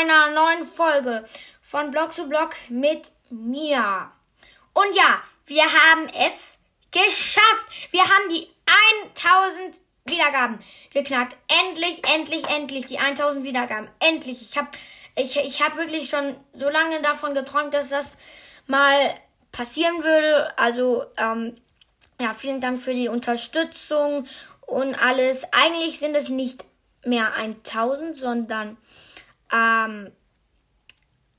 einer neuen Folge von Blog zu Blog mit mir. Und ja, wir haben es geschafft. Wir haben die 1000 Wiedergaben geknackt. Endlich, endlich, endlich die 1000 Wiedergaben. Endlich. Ich habe ich, ich hab wirklich schon so lange davon geträumt, dass das mal passieren würde. Also, ähm, ja, vielen Dank für die Unterstützung und alles. Eigentlich sind es nicht mehr 1000, sondern ähm,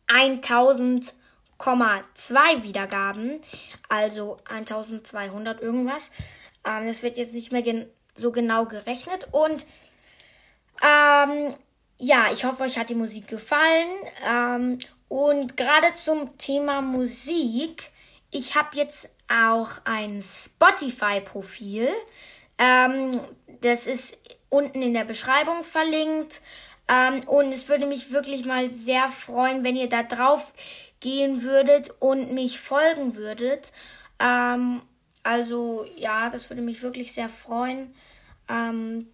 1000,2 Wiedergaben, also 1200 irgendwas. Ähm, das wird jetzt nicht mehr gen so genau gerechnet und ähm, ja, ich hoffe, euch hat die Musik gefallen. Ähm, und gerade zum Thema Musik, ich habe jetzt auch ein Spotify-Profil. Ähm, das ist unten in der Beschreibung verlinkt. Ähm, und es würde mich wirklich mal sehr freuen, wenn ihr da drauf gehen würdet und mich folgen würdet. Ähm, also ja, das würde mich wirklich sehr freuen. Ähm,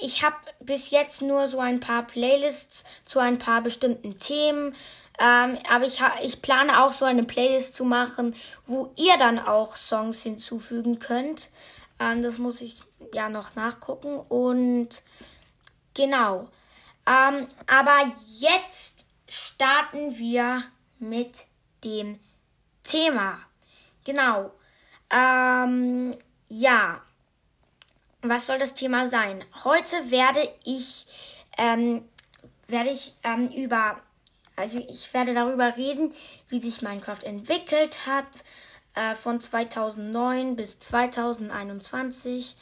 ich habe bis jetzt nur so ein paar Playlists zu ein paar bestimmten Themen. Ähm, aber ich, ich plane auch so eine Playlist zu machen, wo ihr dann auch Songs hinzufügen könnt. Ähm, das muss ich ja noch nachgucken. Und genau. Ähm, aber jetzt starten wir mit dem Thema. Genau. Ähm, ja. Was soll das Thema sein? Heute werde ich, ähm, werde ich ähm, über, also ich werde darüber reden, wie sich Minecraft entwickelt hat äh, von 2009 bis 2021.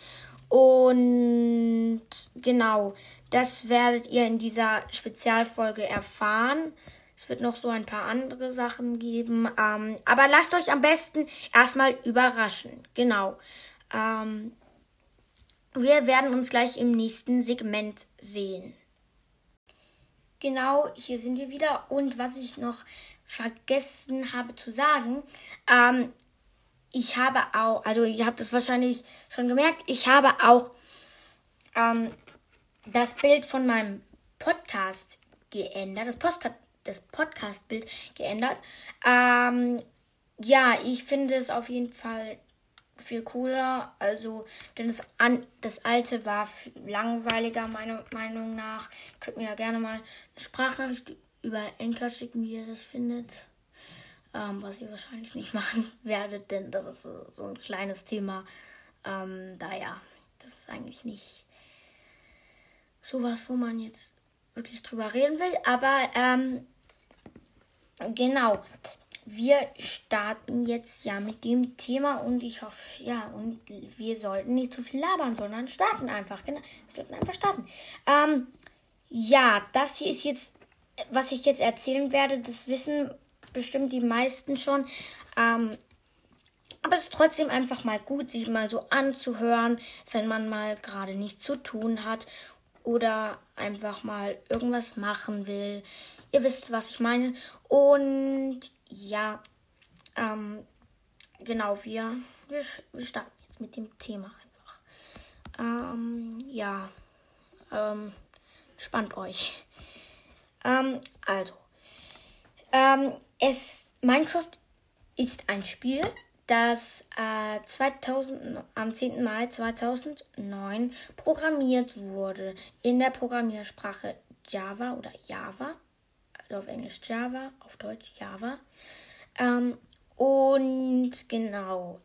Und genau, das werdet ihr in dieser Spezialfolge erfahren. Es wird noch so ein paar andere Sachen geben. Ähm, aber lasst euch am besten erstmal überraschen. Genau. Ähm, wir werden uns gleich im nächsten Segment sehen. Genau, hier sind wir wieder. Und was ich noch vergessen habe zu sagen, ähm, ich habe auch, also ihr habt es wahrscheinlich schon gemerkt, ich habe auch ähm, das Bild von meinem Podcast geändert, das, Postka das Podcast-Bild geändert. Ähm, ja, ich finde es auf jeden Fall viel cooler. Also, denn das, an, das alte war langweiliger, meiner Meinung nach. Könnt mir ja gerne mal eine Sprachnachricht über Enker schicken, wie ihr das findet. Ähm, was ihr wahrscheinlich nicht machen werdet, denn das ist so ein kleines Thema. Ähm, daher, das ist eigentlich nicht sowas, wo man jetzt wirklich drüber reden will. Aber ähm, genau, wir starten jetzt ja mit dem Thema und ich hoffe, ja, und wir sollten nicht zu viel labern, sondern starten einfach. Genau, wir sollten einfach starten. Ähm, ja, das hier ist jetzt, was ich jetzt erzählen werde, das wissen bestimmt die meisten schon. Ähm, aber es ist trotzdem einfach mal gut, sich mal so anzuhören, wenn man mal gerade nichts zu tun hat oder einfach mal irgendwas machen will. Ihr wisst, was ich meine. Und ja, ähm, genau, wir, wir, wir starten jetzt mit dem Thema einfach. Ähm, ja, ähm, spannt euch. Ähm, also, ähm, es, Minecraft ist ein Spiel, das äh, 2000, am 10. Mai 2009 programmiert wurde in der Programmiersprache Java oder Java, also auf Englisch Java, auf Deutsch Java. Ähm, und genau,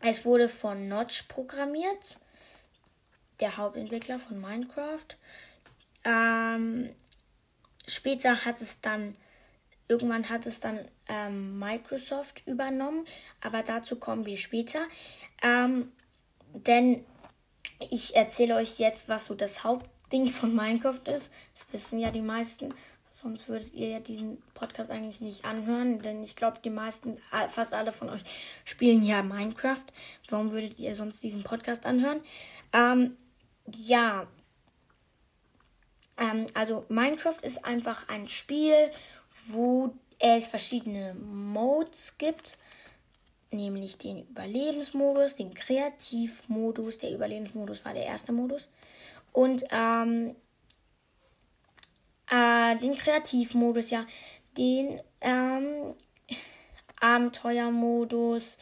es wurde von Notch programmiert, der Hauptentwickler von Minecraft. Ähm, später hat es dann Irgendwann hat es dann ähm, Microsoft übernommen, aber dazu kommen wir später. Ähm, denn ich erzähle euch jetzt, was so das Hauptding von Minecraft ist. Das wissen ja die meisten. Sonst würdet ihr ja diesen Podcast eigentlich nicht anhören, denn ich glaube, die meisten, fast alle von euch spielen ja Minecraft. Warum würdet ihr sonst diesen Podcast anhören? Ähm, ja, ähm, also Minecraft ist einfach ein Spiel, wo es verschiedene Modes gibt, nämlich den Überlebensmodus, den Kreativmodus. Der Überlebensmodus war der erste Modus. Und ähm, äh, den Kreativmodus, ja, den ähm, Abenteuermodus,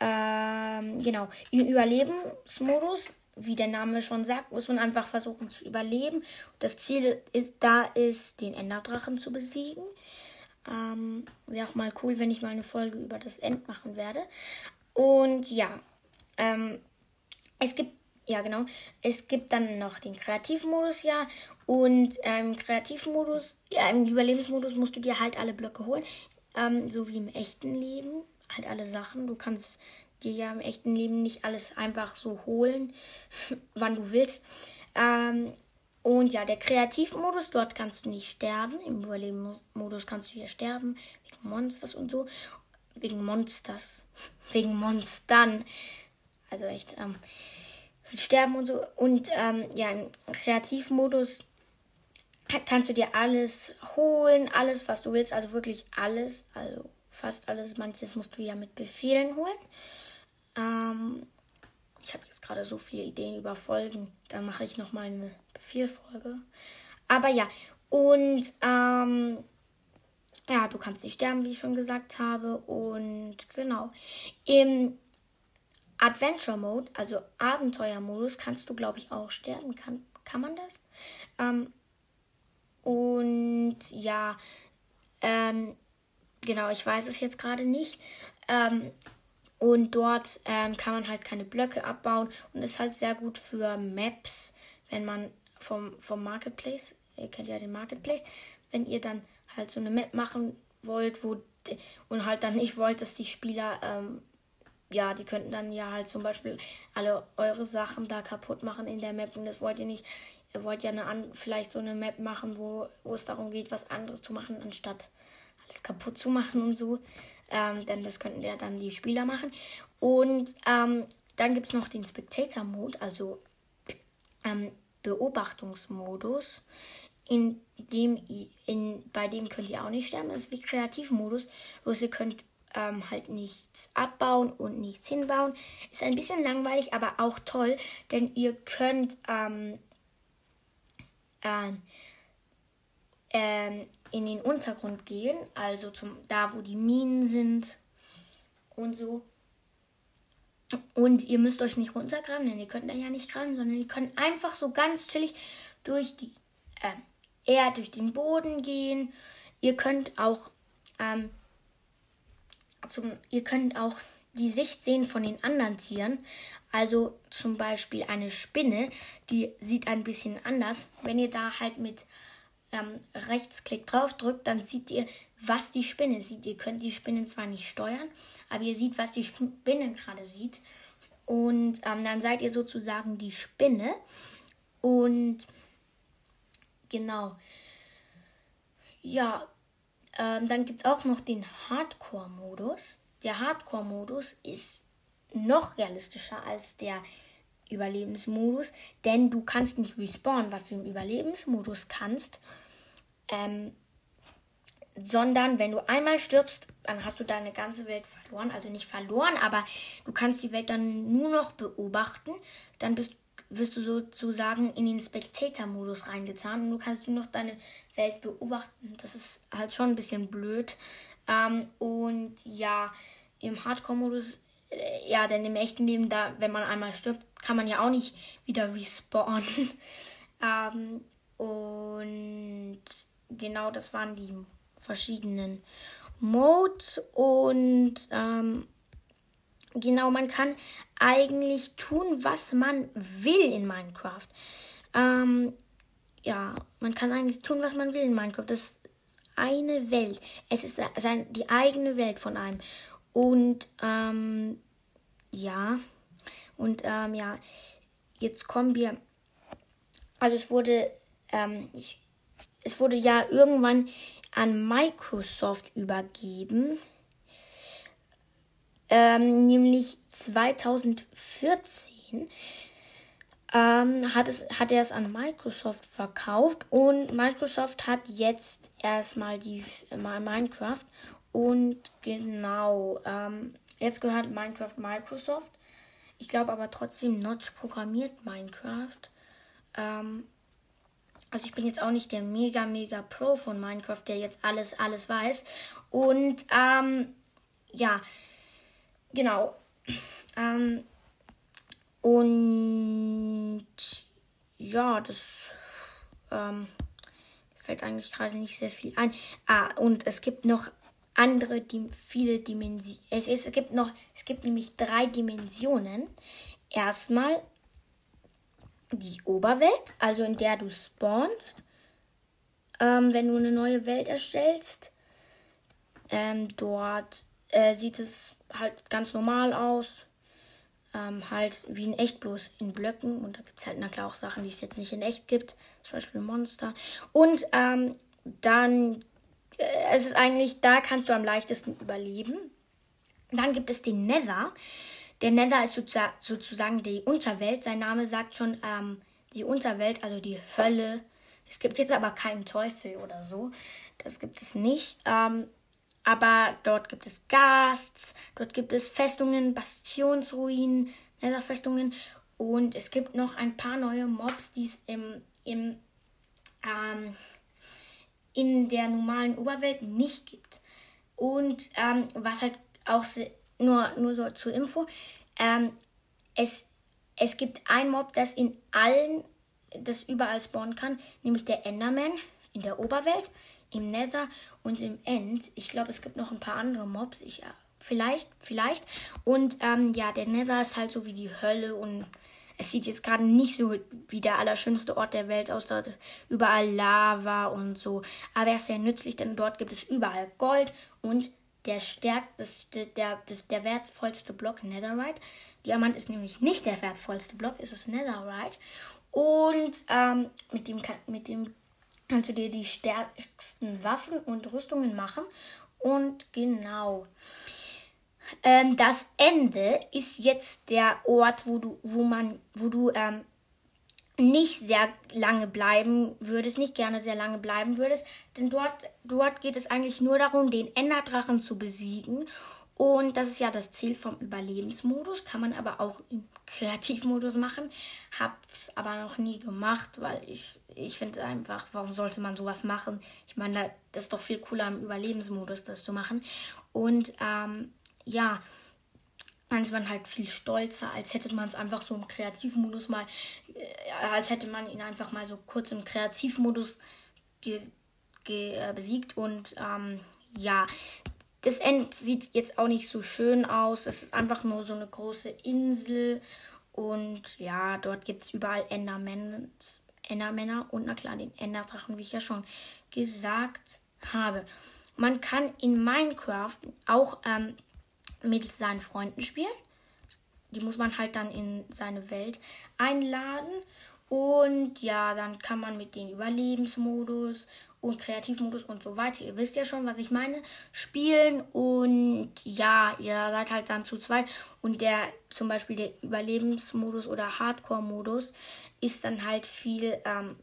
ähm, genau, Überlebensmodus, wie der Name schon sagt, muss man einfach versuchen zu überleben. Das Ziel ist, da ist, den Enderdrachen zu besiegen. Ähm, Wäre auch mal cool, wenn ich mal eine Folge über das End machen werde. Und ja, ähm, es gibt, ja genau, es gibt dann noch den Kreativmodus, ja. Und ähm, im Kreativmodus, ja, im Überlebensmodus musst du dir halt alle Blöcke holen. Ähm, so wie im echten Leben. Halt alle Sachen. Du kannst dir ja im echten Leben nicht alles einfach so holen, wann du willst. Ähm, und ja, der Kreativmodus, dort kannst du nicht sterben. Im Überlebensmodus kannst du hier sterben, wegen Monsters und so. Wegen Monsters. Wegen Monstern. Also echt, ähm, sterben und so. Und ähm, ja, im Kreativmodus kannst du dir alles holen, alles, was du willst. Also wirklich alles. Also fast alles. Manches musst du ja mit Befehlen holen. Ähm, ich habe jetzt gerade so viele Ideen über Folgen. Da mache ich noch mal eine Befehlfolge. Aber ja, und ähm, ja, du kannst nicht sterben, wie ich schon gesagt habe. Und genau. Im Adventure Mode, also Abenteuermodus, kannst du, glaube ich, auch sterben. Kann, kann man das? Ähm, und ja, ähm, genau, ich weiß es jetzt gerade nicht. Ähm, und dort ähm, kann man halt keine Blöcke abbauen und ist halt sehr gut für Maps, wenn man vom, vom Marketplace, ihr kennt ja den Marketplace, wenn ihr dann halt so eine Map machen wollt, wo und halt dann nicht wollt, dass die Spieler, ähm, ja, die könnten dann ja halt zum Beispiel alle eure Sachen da kaputt machen in der Map und das wollt ihr nicht. Ihr wollt ja eine, vielleicht so eine Map machen, wo, wo es darum geht, was anderes zu machen, anstatt alles kaputt zu machen und so. Ähm, denn das könnten ja dann die Spieler machen. Und ähm, dann gibt es noch den Spectator-Mode, also ähm, Beobachtungsmodus, in dem, in, bei dem könnt ihr auch nicht sterben. Das ist wie Kreativmodus, bloß ihr könnt ähm, halt nichts abbauen und nichts hinbauen. Ist ein bisschen langweilig, aber auch toll, denn ihr könnt ähm, ähm, ähm in den Untergrund gehen, also zum da, wo die Minen sind und so. Und ihr müsst euch nicht runtergraben, denn ihr könnt da ja nicht graben, sondern ihr könnt einfach so ganz chillig durch die äh, Erde, durch den Boden gehen. Ihr könnt auch ähm, zum, ihr könnt auch die Sicht sehen von den anderen Tieren. Also zum Beispiel eine Spinne, die sieht ein bisschen anders. Wenn ihr da halt mit ähm, Rechtsklick drauf drückt, dann seht ihr, was die Spinne sieht. Ihr könnt die Spinne zwar nicht steuern, aber ihr seht, was die Spinne gerade sieht. Und ähm, dann seid ihr sozusagen die Spinne. Und genau. Ja, ähm, dann gibt es auch noch den Hardcore-Modus. Der Hardcore-Modus ist noch realistischer als der Überlebensmodus, denn du kannst nicht respawnen, was du im Überlebensmodus kannst, ähm, sondern wenn du einmal stirbst, dann hast du deine ganze Welt verloren. Also nicht verloren, aber du kannst die Welt dann nur noch beobachten. Dann bist, wirst du sozusagen in den Spectator-Modus reingezahnt und du kannst nur noch deine Welt beobachten. Das ist halt schon ein bisschen blöd. Ähm, und ja, im Hardcore-Modus äh, ja, denn im echten Leben, da, wenn man einmal stirbt, kann man ja auch nicht wieder respawnen. ähm, und genau das waren die verschiedenen Modes. Und ähm, genau, man kann eigentlich tun, was man will in Minecraft. Ähm, ja, man kann eigentlich tun, was man will in Minecraft. Das ist eine Welt. Es ist die eigene Welt von einem. Und ähm, ja, und ähm, ja, jetzt kommen wir. Also es wurde, ähm, ich, es wurde ja irgendwann an Microsoft übergeben. Ähm, nämlich 2014 ähm, hat, es, hat er es an Microsoft verkauft und Microsoft hat jetzt erstmal die mal Minecraft und genau, ähm, jetzt gehört Minecraft Microsoft. Ich glaube aber trotzdem, Notch programmiert Minecraft. Ähm, Also ich bin jetzt auch nicht der mega, mega Pro von Minecraft, der jetzt alles, alles weiß. Und ähm, ja, genau. Ähm, und ja, das ähm, fällt eigentlich gerade nicht sehr viel ein. Ah, und es gibt noch andere, die viele Dimensionen. Es, es gibt noch, es gibt nämlich drei Dimensionen. Erstmal die Oberwelt, also in der du spawnst, ähm, wenn du eine neue Welt erstellst. Ähm, dort äh, sieht es halt ganz normal aus. Ähm, halt wie in echt, bloß in Blöcken. Und da gibt es halt na klar auch Sachen, die es jetzt nicht in echt gibt. Zum Beispiel Monster. Und ähm, dann es ist eigentlich, da kannst du am leichtesten überleben. Dann gibt es den Nether. Der Nether ist sozusagen die Unterwelt. Sein Name sagt schon ähm, die Unterwelt, also die Hölle. Es gibt jetzt aber keinen Teufel oder so. Das gibt es nicht. Ähm, aber dort gibt es Gasts, dort gibt es Festungen, Bastionsruinen, Netherfestungen. Und es gibt noch ein paar neue Mobs, die es im, im, ähm, in der normalen Oberwelt nicht gibt. Und ähm, was halt auch nur, nur so zur Info. Ähm, es, es gibt ein Mob, das in allen, das überall spawnen kann, nämlich der Enderman in der Oberwelt, im Nether und im End. Ich glaube, es gibt noch ein paar andere Mobs. Ich, vielleicht, vielleicht. Und ähm, ja, der Nether ist halt so wie die Hölle und es sieht jetzt gerade nicht so wie der allerschönste Ort der Welt aus. Da ist überall Lava und so. Aber er ist sehr nützlich, denn dort gibt es überall Gold und der stärkt, das, der, das, der wertvollste Block Netherite. Diamant ist nämlich nicht der wertvollste Block, es ist Netherite. Und ähm, mit, dem, mit dem kannst du dir die stärksten Waffen und Rüstungen machen. Und genau. Ähm, das Ende ist jetzt der Ort, wo du, wo man, wo du ähm, nicht sehr lange bleiben würdest, nicht gerne sehr lange bleiben würdest, denn dort, dort geht es eigentlich nur darum, den Enderdrachen zu besiegen. Und das ist ja das Ziel vom Überlebensmodus, kann man aber auch im Kreativmodus machen. Hab's aber noch nie gemacht, weil ich, ich finde einfach, warum sollte man sowas machen? Ich meine, das ist doch viel cooler im Überlebensmodus, das zu machen. Und ähm, ja, dann ist man halt viel stolzer, als hätte man es einfach so im Kreativmodus mal, äh, als hätte man ihn einfach mal so kurz im Kreativmodus ge, ge, äh, besiegt. Und ähm, ja, das End sieht jetzt auch nicht so schön aus. Es ist einfach nur so eine große Insel. Und ja, dort gibt es überall Endermänner, Endermänner und na klar den Enderdrachen, wie ich ja schon gesagt habe. Man kann in Minecraft auch ähm, mit seinen Freunden spielen. Die muss man halt dann in seine Welt einladen. Und ja, dann kann man mit den Überlebensmodus und Kreativmodus und so weiter, ihr wisst ja schon, was ich meine, spielen. Und ja, ihr seid halt dann zu zweit. Und der zum Beispiel der Überlebensmodus oder Hardcore-Modus ist dann halt viel, ähm,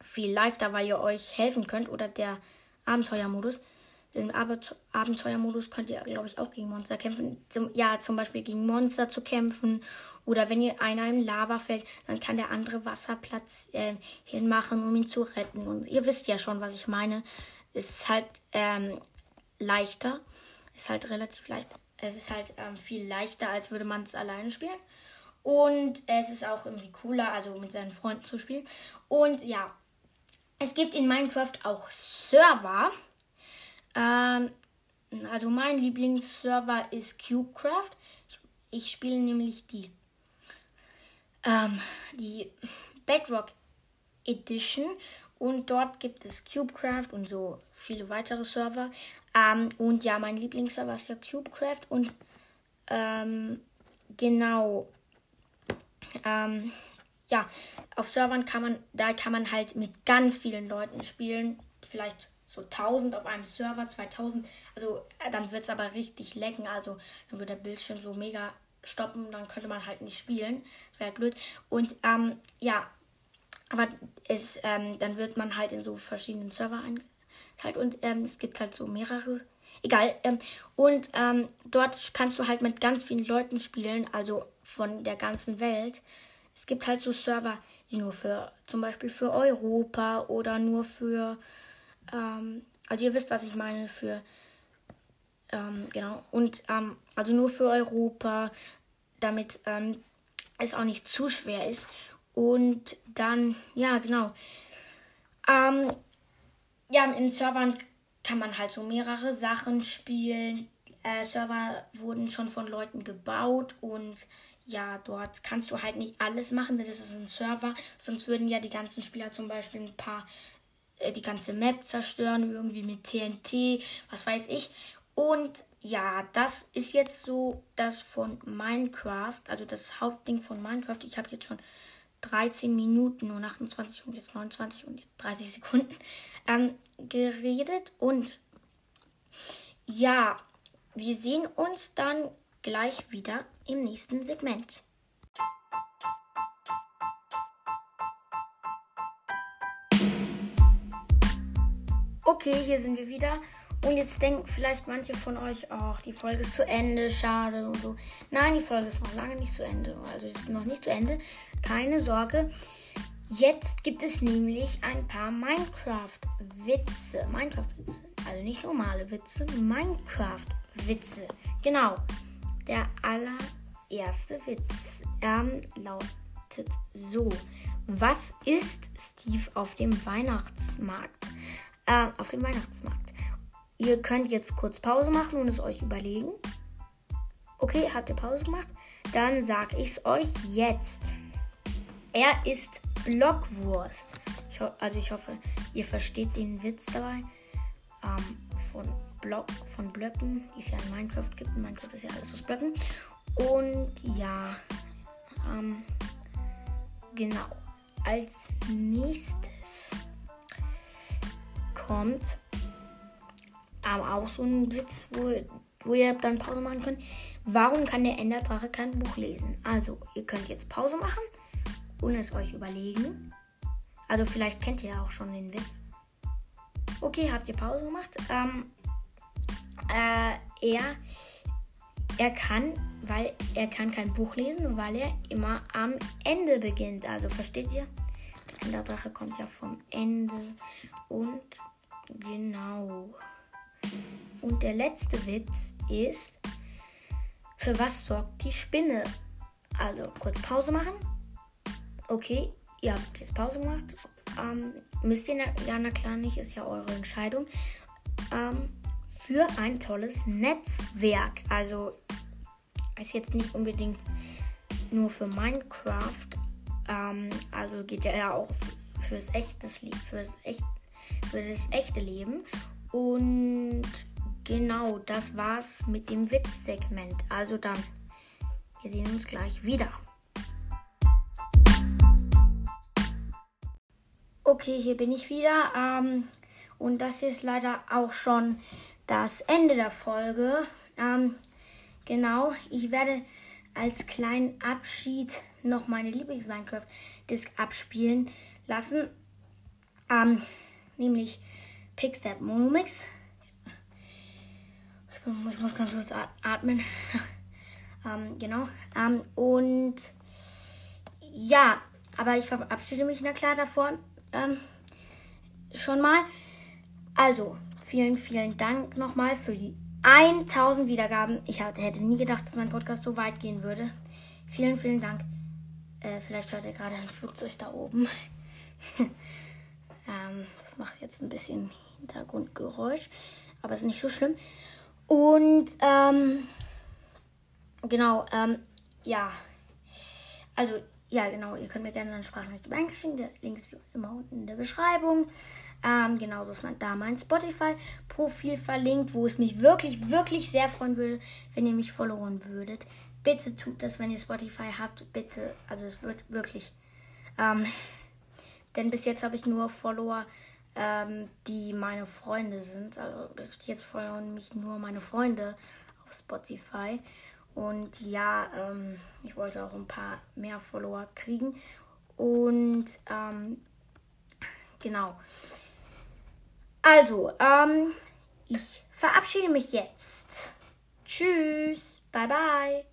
viel leichter, weil ihr euch helfen könnt. Oder der Abenteuermodus im Abenteuermodus könnt ihr, glaube ich, auch gegen Monster kämpfen. Zum, ja, zum Beispiel gegen Monster zu kämpfen. Oder wenn ihr einer im Lava fällt, dann kann der andere Wasserplatz äh, hinmachen, um ihn zu retten. Und ihr wisst ja schon, was ich meine. Es ist halt ähm, leichter. Ist halt relativ leicht. Es ist halt ähm, viel leichter, als würde man es alleine spielen. Und es ist auch irgendwie cooler, also mit seinen Freunden zu spielen. Und ja, es gibt in Minecraft auch Server. Ähm, also mein Lieblingsserver ist CubeCraft. Ich, ich spiele nämlich die, ähm, die Bedrock Edition und dort gibt es CubeCraft und so viele weitere Server. Ähm, und ja, mein Lieblingsserver ist ja CubeCraft und ähm, genau. Ähm, ja, auf Servern kann man, da kann man halt mit ganz vielen Leuten spielen. Vielleicht so 1000 auf einem Server, 2000. Also äh, dann wird es aber richtig lecken. Also dann wird der Bildschirm so mega stoppen. Dann könnte man halt nicht spielen. Das wäre halt blöd. Und ähm, ja, aber es, ähm, dann wird man halt in so verschiedenen Server eingeteilt. Und ähm, es gibt halt so mehrere. Egal. Ähm, und ähm, dort kannst du halt mit ganz vielen Leuten spielen. Also von der ganzen Welt. Es gibt halt so Server. die nur für zum Beispiel für Europa oder nur für, ähm, also ihr wisst, was ich meine, für, ähm, genau, und ähm, also nur für Europa, damit ähm, es auch nicht zu schwer ist. Und dann, ja, genau. Ähm, ja, in Servern kann man halt so mehrere Sachen spielen. Äh, Server wurden schon von Leuten gebaut und ja, dort kannst du halt nicht alles machen, denn das ist ein Server. Sonst würden ja die ganzen Spieler zum Beispiel ein paar, die ganze Map zerstören, irgendwie mit TNT, was weiß ich. Und ja, das ist jetzt so das von Minecraft, also das Hauptding von Minecraft. Ich habe jetzt schon 13 Minuten und 28 und jetzt 29 und 30 Sekunden ähm, geredet. Und ja, wir sehen uns dann gleich wieder im nächsten Segment. Okay, hier sind wir wieder. Und jetzt denken vielleicht manche von euch, ach, die Folge ist zu Ende, schade und so. Nein, die Folge ist noch lange nicht zu Ende. Also ist noch nicht zu Ende. Keine Sorge. Jetzt gibt es nämlich ein paar Minecraft-Witze. Minecraft-Witze. Also nicht normale Witze, Minecraft-Witze. Genau. Der allererste Witz ähm, lautet so. Was ist Steve auf dem Weihnachtsmarkt? Äh, auf dem Weihnachtsmarkt. Ihr könnt jetzt kurz Pause machen und es euch überlegen. Okay, habt ihr Pause gemacht? Dann sag ich es euch jetzt. Er ist Blockwurst. Ich also ich hoffe, ihr versteht den Witz dabei. Ähm, von Block, von Blöcken, die es ja in Minecraft gibt. In Minecraft ist ja alles aus Blöcken. Und ja, ähm, genau. Als nächstes kommt ähm, auch so ein Witz, wo, wo ihr dann Pause machen könnt. Warum kann der Enderdrache kein Buch lesen? Also, ihr könnt jetzt Pause machen und es euch überlegen. Also, vielleicht kennt ihr ja auch schon den Witz. Okay, habt ihr Pause gemacht? Ähm, äh, er, er kann, weil er kann kein Buch lesen, weil er immer am Ende beginnt. Also versteht ihr? Der Enderdrache kommt ja vom Ende und genau. Und der letzte Witz ist, für was sorgt die Spinne? Also kurz Pause machen. Okay, ihr habt jetzt Pause gemacht. Ähm, müsst ihr, ja, na klar nicht, ist ja eure Entscheidung. Ähm, für ein tolles Netzwerk. Also ist jetzt nicht unbedingt nur für Minecraft. Ähm, also geht ja auch fürs echtes Leben, fürs echt, für das echte Leben. Und genau, das war's mit dem Witzsegment. Also dann, wir sehen uns gleich wieder. Okay, hier bin ich wieder. Ähm, und das ist leider auch schon das Ende der Folge. Ähm, genau, ich werde als kleinen Abschied noch meine Lieblings-Minecraft-Disc abspielen lassen. Ähm, nämlich Pickstep Monomix. Ich, ich, muss ganz kurz atmen. ähm, genau. Ähm, und ja, aber ich verabschiede mich na klar davon ähm, schon mal. Also, vielen, vielen Dank nochmal für die 1000 Wiedergaben. Ich hätte nie gedacht, dass mein Podcast so weit gehen würde. Vielen, vielen Dank. Äh, vielleicht hört ihr gerade ein Flugzeug da oben. ähm, das macht jetzt ein bisschen Hintergrundgeräusch, aber ist nicht so schlimm. Und ähm, genau, ähm, ja. Also, ja, genau, ihr könnt mir gerne eine Sprachnachricht schicken. Der Link ist wie immer unten in der Beschreibung. Ähm, genauso ist man da mein Spotify-Profil verlinkt, wo es mich wirklich, wirklich sehr freuen würde, wenn ihr mich followen würdet. Bitte tut das, wenn ihr Spotify habt. Bitte, also es wird wirklich. Ähm, denn bis jetzt habe ich nur Follower ähm, die meine Freunde sind. Also jetzt folgen mich nur meine Freunde auf Spotify. Und ja, ähm, ich wollte auch ein paar mehr Follower kriegen. Und ähm, genau. Also, ähm, ich verabschiede mich jetzt. Tschüss. Bye bye.